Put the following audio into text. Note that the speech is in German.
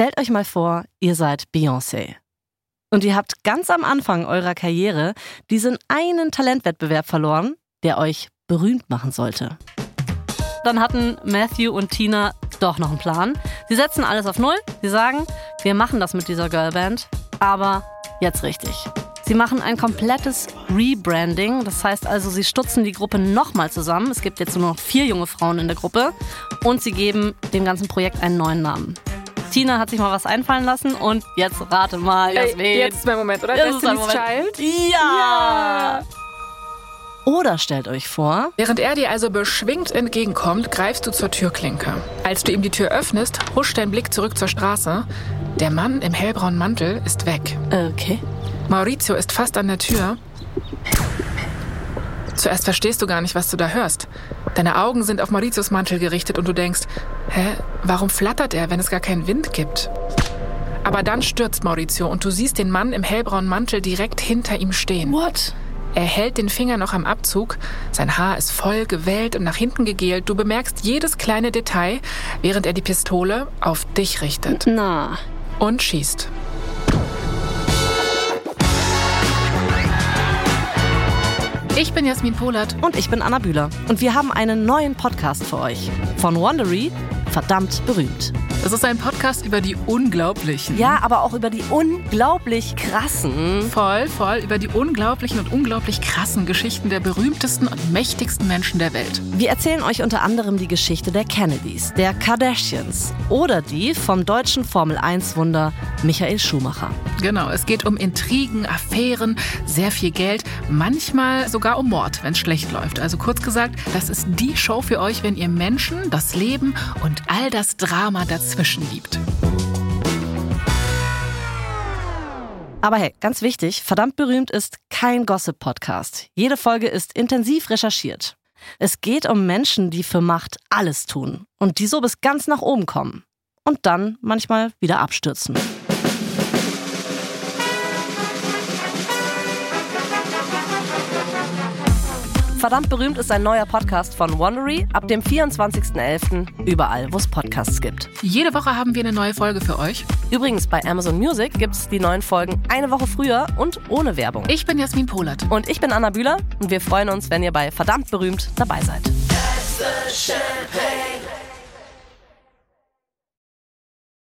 Stellt euch mal vor, ihr seid Beyoncé. Und ihr habt ganz am Anfang eurer Karriere diesen einen Talentwettbewerb verloren, der euch berühmt machen sollte. Dann hatten Matthew und Tina doch noch einen Plan. Sie setzen alles auf Null. Sie sagen, wir machen das mit dieser Girlband, aber jetzt richtig. Sie machen ein komplettes Rebranding. Das heißt also, sie stutzen die Gruppe nochmal zusammen. Es gibt jetzt nur noch vier junge Frauen in der Gruppe. Und sie geben dem ganzen Projekt einen neuen Namen. Tina hat sich mal was einfallen lassen und jetzt rate mal, Jasmin. Ey, jetzt ist mein Moment, oder? Jetzt Destiny's Child? Ja. ja. Oder stellt euch vor, während er dir also beschwingt entgegenkommt, greifst du zur Türklinke. Als du ihm die Tür öffnest, huscht dein Blick zurück zur Straße. Der Mann im hellbraunen Mantel ist weg. Okay. Maurizio ist fast an der Tür. Zuerst verstehst du gar nicht, was du da hörst. Deine Augen sind auf Mauritius Mantel gerichtet und du denkst, hä, warum flattert er, wenn es gar keinen Wind gibt? Aber dann stürzt Maurizio und du siehst den Mann im hellbraunen Mantel direkt hinter ihm stehen. What? Er hält den Finger noch am Abzug, sein Haar ist voll gewellt und nach hinten gegelt. Du bemerkst jedes kleine Detail, während er die Pistole auf dich richtet. Na. Und schießt. Ich bin Jasmin Polat. Und ich bin Anna Bühler. Und wir haben einen neuen Podcast für euch. Von Wondery, verdammt berühmt. Das ist ein Podcast über die unglaublichen. Ja, aber auch über die unglaublich krassen. Voll, voll, über die unglaublichen und unglaublich krassen Geschichten der berühmtesten und mächtigsten Menschen der Welt. Wir erzählen euch unter anderem die Geschichte der Kennedys, der Kardashians oder die vom deutschen Formel-1-Wunder Michael Schumacher. Genau, es geht um Intrigen, Affären, sehr viel Geld, manchmal sogar um Mord, wenn es schlecht läuft. Also kurz gesagt, das ist die Show für euch, wenn ihr Menschen, das Leben und all das Drama dazu dazwischen liebt. Aber hey, ganz wichtig, verdammt berühmt ist kein Gossip-Podcast. Jede Folge ist intensiv recherchiert. Es geht um Menschen, die für Macht alles tun und die so bis ganz nach oben kommen und dann manchmal wieder abstürzen. Verdammt berühmt ist ein neuer Podcast von Wondery ab dem 24.11. überall, wo es Podcasts gibt. Jede Woche haben wir eine neue Folge für euch. Übrigens, bei Amazon Music gibt es die neuen Folgen eine Woche früher und ohne Werbung. Ich bin Jasmin Polat. Und ich bin Anna Bühler und wir freuen uns, wenn ihr bei Verdammt berühmt dabei seid.